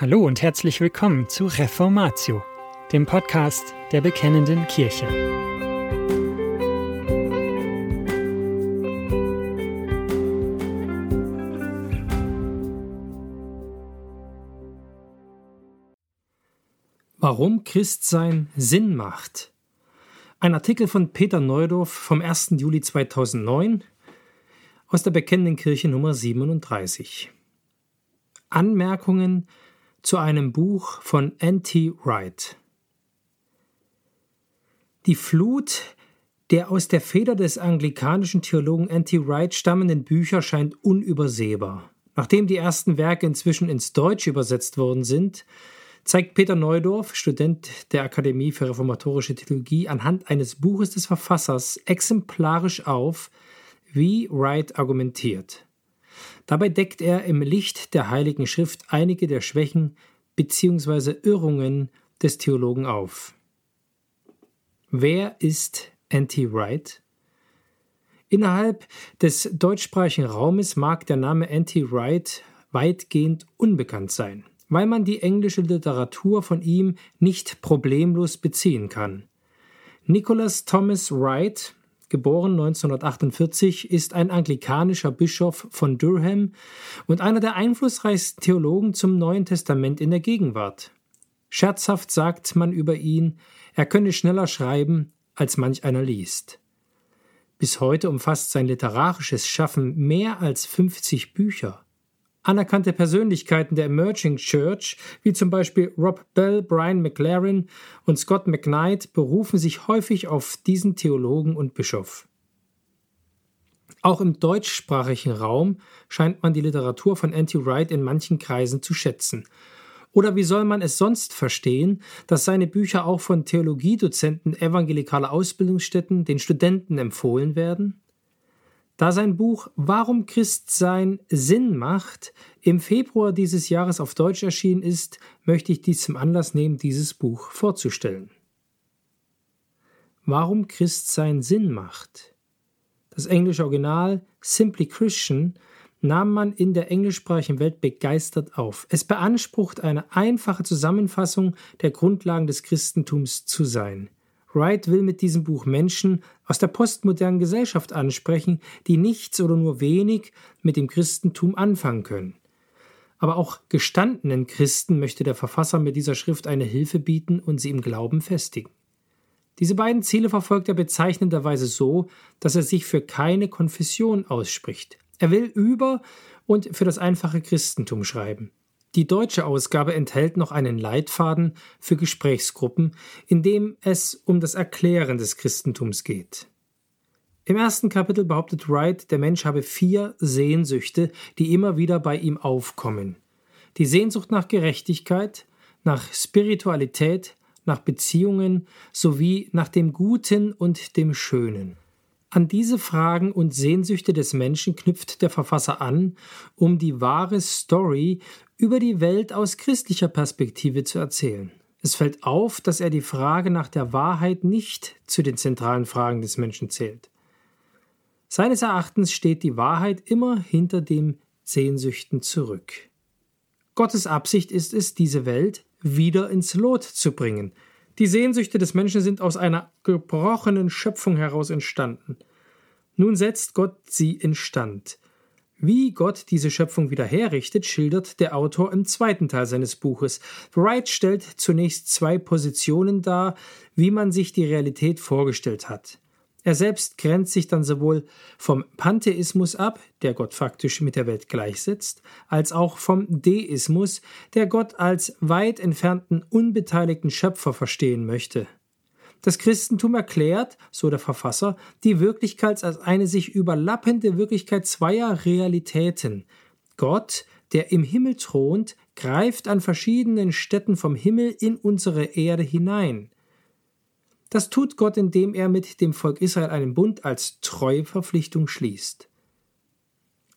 Hallo und herzlich willkommen zu Reformatio, dem Podcast der Bekennenden Kirche. Warum Christsein Sinn macht. Ein Artikel von Peter Neudorf vom 1. Juli 2009 aus der Bekennenden Kirche Nummer 37. Anmerkungen zu einem Buch von N.T. Wright. Die Flut der aus der Feder des anglikanischen Theologen N.T. Wright stammenden Bücher scheint unübersehbar. Nachdem die ersten Werke inzwischen ins Deutsche übersetzt worden sind, zeigt Peter Neudorf, Student der Akademie für reformatorische Theologie, anhand eines Buches des Verfassers exemplarisch auf, wie Wright argumentiert. Dabei deckt er im Licht der Heiligen Schrift einige der Schwächen bzw. Irrungen des Theologen auf. Wer ist N.T. Wright? Innerhalb des deutschsprachigen Raumes mag der Name N.T. Wright weitgehend unbekannt sein, weil man die englische Literatur von ihm nicht problemlos beziehen kann. Nicholas Thomas Wright geboren 1948, ist ein anglikanischer Bischof von Durham und einer der einflussreichsten Theologen zum Neuen Testament in der Gegenwart. Scherzhaft sagt man über ihn, er könne schneller schreiben, als manch einer liest. Bis heute umfasst sein literarisches Schaffen mehr als 50 Bücher. Anerkannte Persönlichkeiten der Emerging Church, wie zum Beispiel Rob Bell, Brian McLaren und Scott McKnight, berufen sich häufig auf diesen Theologen und Bischof. Auch im deutschsprachigen Raum scheint man die Literatur von N.T. Wright in manchen Kreisen zu schätzen. Oder wie soll man es sonst verstehen, dass seine Bücher auch von Theologiedozenten evangelikaler Ausbildungsstätten den Studenten empfohlen werden? Da sein Buch Warum Christsein Sinn macht im Februar dieses Jahres auf Deutsch erschienen ist, möchte ich dies zum Anlass nehmen, dieses Buch vorzustellen. Warum Christsein Sinn macht. Das englische Original Simply Christian nahm man in der englischsprachigen Welt begeistert auf. Es beansprucht eine einfache Zusammenfassung der Grundlagen des Christentums zu sein. Wright will mit diesem Buch Menschen aus der postmodernen Gesellschaft ansprechen, die nichts oder nur wenig mit dem Christentum anfangen können. Aber auch gestandenen Christen möchte der Verfasser mit dieser Schrift eine Hilfe bieten und sie im Glauben festigen. Diese beiden Ziele verfolgt er bezeichnenderweise so, dass er sich für keine Konfession ausspricht. Er will über und für das einfache Christentum schreiben. Die deutsche Ausgabe enthält noch einen Leitfaden für Gesprächsgruppen, in dem es um das Erklären des Christentums geht. Im ersten Kapitel behauptet Wright, der Mensch habe vier Sehnsüchte, die immer wieder bei ihm aufkommen. Die Sehnsucht nach Gerechtigkeit, nach Spiritualität, nach Beziehungen sowie nach dem Guten und dem Schönen. An diese Fragen und Sehnsüchte des Menschen knüpft der Verfasser an, um die wahre Story über die Welt aus christlicher Perspektive zu erzählen. Es fällt auf, dass er die Frage nach der Wahrheit nicht zu den zentralen Fragen des Menschen zählt. Seines Erachtens steht die Wahrheit immer hinter dem Sehnsüchten zurück. Gottes Absicht ist es, diese Welt wieder ins Lot zu bringen. Die Sehnsüchte des Menschen sind aus einer gebrochenen Schöpfung heraus entstanden. Nun setzt Gott sie instand. Wie Gott diese Schöpfung wieder herrichtet, schildert der Autor im zweiten Teil seines Buches. Wright stellt zunächst zwei Positionen dar, wie man sich die Realität vorgestellt hat. Er selbst grenzt sich dann sowohl vom Pantheismus ab, der Gott faktisch mit der Welt gleichsetzt, als auch vom Deismus, der Gott als weit entfernten unbeteiligten Schöpfer verstehen möchte. Das Christentum erklärt, so der Verfasser, die Wirklichkeit als eine sich überlappende Wirklichkeit zweier Realitäten. Gott, der im Himmel thront, greift an verschiedenen Städten vom Himmel in unsere Erde hinein. Das tut Gott, indem er mit dem Volk Israel einen Bund als Treueverpflichtung schließt.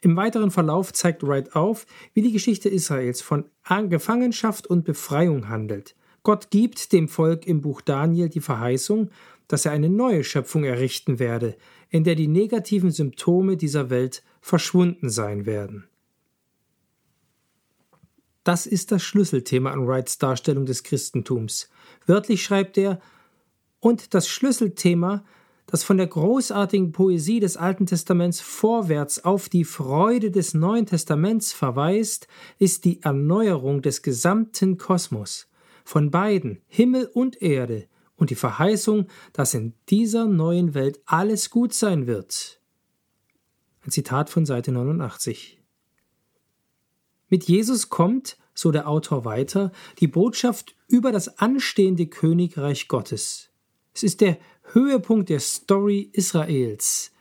Im weiteren Verlauf zeigt Wright auf, wie die Geschichte Israels von Gefangenschaft und Befreiung handelt. Gott gibt dem Volk im Buch Daniel die Verheißung, dass er eine neue Schöpfung errichten werde, in der die negativen Symptome dieser Welt verschwunden sein werden. Das ist das Schlüsselthema an Wrights Darstellung des Christentums. Wörtlich schreibt er, und das Schlüsselthema, das von der großartigen Poesie des Alten Testaments vorwärts auf die Freude des Neuen Testaments verweist, ist die Erneuerung des gesamten Kosmos, von beiden, Himmel und Erde, und die Verheißung, dass in dieser neuen Welt alles gut sein wird. Ein Zitat von Seite 89. Mit Jesus kommt, so der Autor weiter, die Botschaft über das anstehende Königreich Gottes. Es ist der Höhepunkt der Story Israels.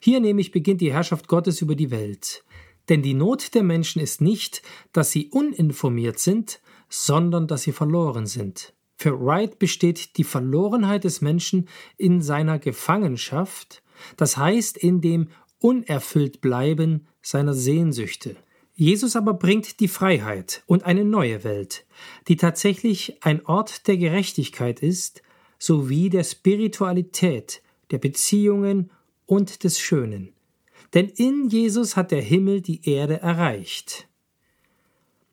Hier nämlich beginnt die Herrschaft Gottes über die Welt. Denn die Not der Menschen ist nicht, dass sie uninformiert sind, sondern dass sie verloren sind. Für Wright besteht die Verlorenheit des Menschen in seiner Gefangenschaft, das heißt in dem Unerfülltbleiben seiner Sehnsüchte. Jesus aber bringt die Freiheit und eine neue Welt, die tatsächlich ein Ort der Gerechtigkeit ist, sowie der Spiritualität, der Beziehungen und des Schönen. Denn in Jesus hat der Himmel die Erde erreicht.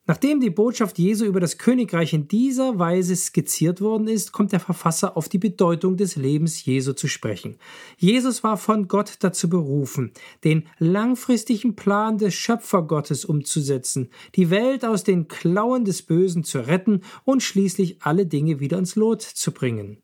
Nachdem die Botschaft Jesu über das Königreich in dieser Weise skizziert worden ist, kommt der Verfasser auf die Bedeutung des Lebens Jesu zu sprechen. Jesus war von Gott dazu berufen, den langfristigen Plan des Schöpfergottes umzusetzen, die Welt aus den Klauen des Bösen zu retten und schließlich alle Dinge wieder ins Lot zu bringen.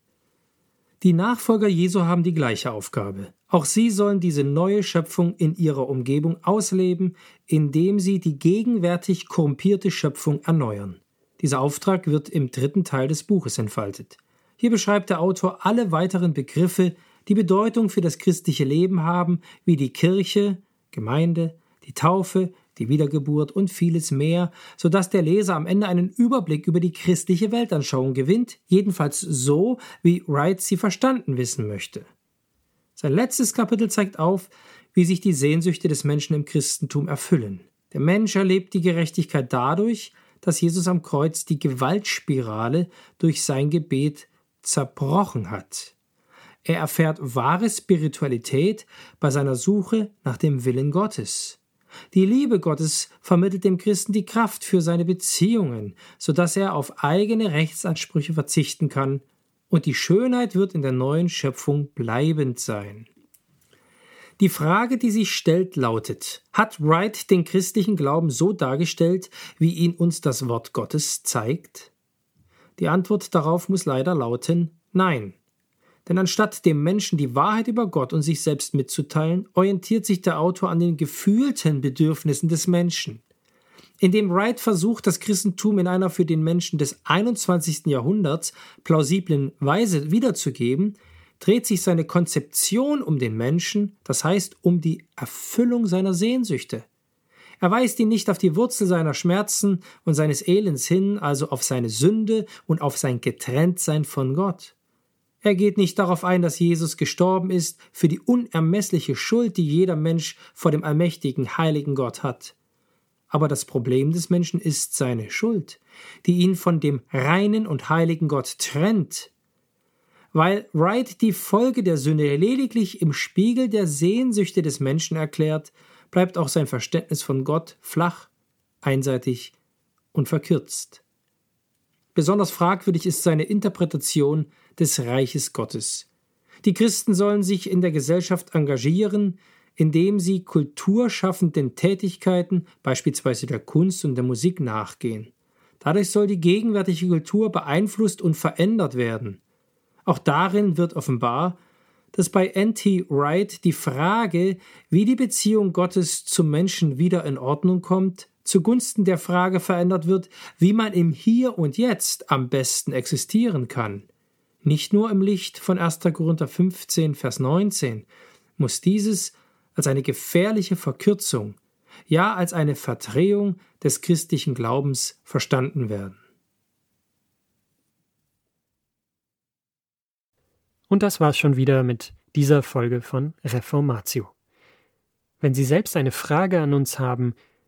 Die Nachfolger Jesu haben die gleiche Aufgabe. Auch sie sollen diese neue Schöpfung in ihrer Umgebung ausleben, indem sie die gegenwärtig korrumpierte Schöpfung erneuern. Dieser Auftrag wird im dritten Teil des Buches entfaltet. Hier beschreibt der Autor alle weiteren Begriffe, die Bedeutung für das christliche Leben haben, wie die Kirche, Gemeinde, die Taufe, die Wiedergeburt und vieles mehr, so dass der Leser am Ende einen Überblick über die christliche Weltanschauung gewinnt, jedenfalls so, wie Wright sie verstanden wissen möchte. Sein letztes Kapitel zeigt auf, wie sich die Sehnsüchte des Menschen im Christentum erfüllen. Der Mensch erlebt die Gerechtigkeit dadurch, dass Jesus am Kreuz die Gewaltspirale durch sein Gebet zerbrochen hat. Er erfährt wahre Spiritualität bei seiner Suche nach dem Willen Gottes. Die Liebe Gottes vermittelt dem Christen die Kraft für seine Beziehungen, so dass er auf eigene Rechtsansprüche verzichten kann, und die Schönheit wird in der neuen Schöpfung bleibend sein. Die Frage, die sich stellt, lautet, hat Wright den christlichen Glauben so dargestellt, wie ihn uns das Wort Gottes zeigt? Die Antwort darauf muss leider lauten Nein. Denn anstatt dem Menschen die Wahrheit über Gott und sich selbst mitzuteilen, orientiert sich der Autor an den gefühlten Bedürfnissen des Menschen. Indem Wright versucht, das Christentum in einer für den Menschen des 21. Jahrhunderts plausiblen Weise wiederzugeben, dreht sich seine Konzeption um den Menschen, das heißt um die Erfüllung seiner Sehnsüchte. Er weist ihn nicht auf die Wurzel seiner Schmerzen und seines Elends hin, also auf seine Sünde und auf sein Getrenntsein von Gott. Er geht nicht darauf ein, dass Jesus gestorben ist für die unermessliche Schuld, die jeder Mensch vor dem allmächtigen, heiligen Gott hat. Aber das Problem des Menschen ist seine Schuld, die ihn von dem reinen und heiligen Gott trennt. Weil Wright die Folge der Sünde lediglich im Spiegel der Sehnsüchte des Menschen erklärt, bleibt auch sein Verständnis von Gott flach, einseitig und verkürzt. Besonders fragwürdig ist seine Interpretation des Reiches Gottes. Die Christen sollen sich in der Gesellschaft engagieren, indem sie kulturschaffenden Tätigkeiten, beispielsweise der Kunst und der Musik, nachgehen. Dadurch soll die gegenwärtige Kultur beeinflusst und verändert werden. Auch darin wird offenbar, dass bei N.T. Wright die Frage, wie die Beziehung Gottes zum Menschen wieder in Ordnung kommt, zugunsten der Frage verändert wird, wie man im Hier und Jetzt am besten existieren kann. Nicht nur im Licht von 1. Korinther 15, Vers 19 muss dieses als eine gefährliche Verkürzung, ja als eine Verdrehung des christlichen Glaubens verstanden werden. Und das war's schon wieder mit dieser Folge von Reformatio. Wenn Sie selbst eine Frage an uns haben,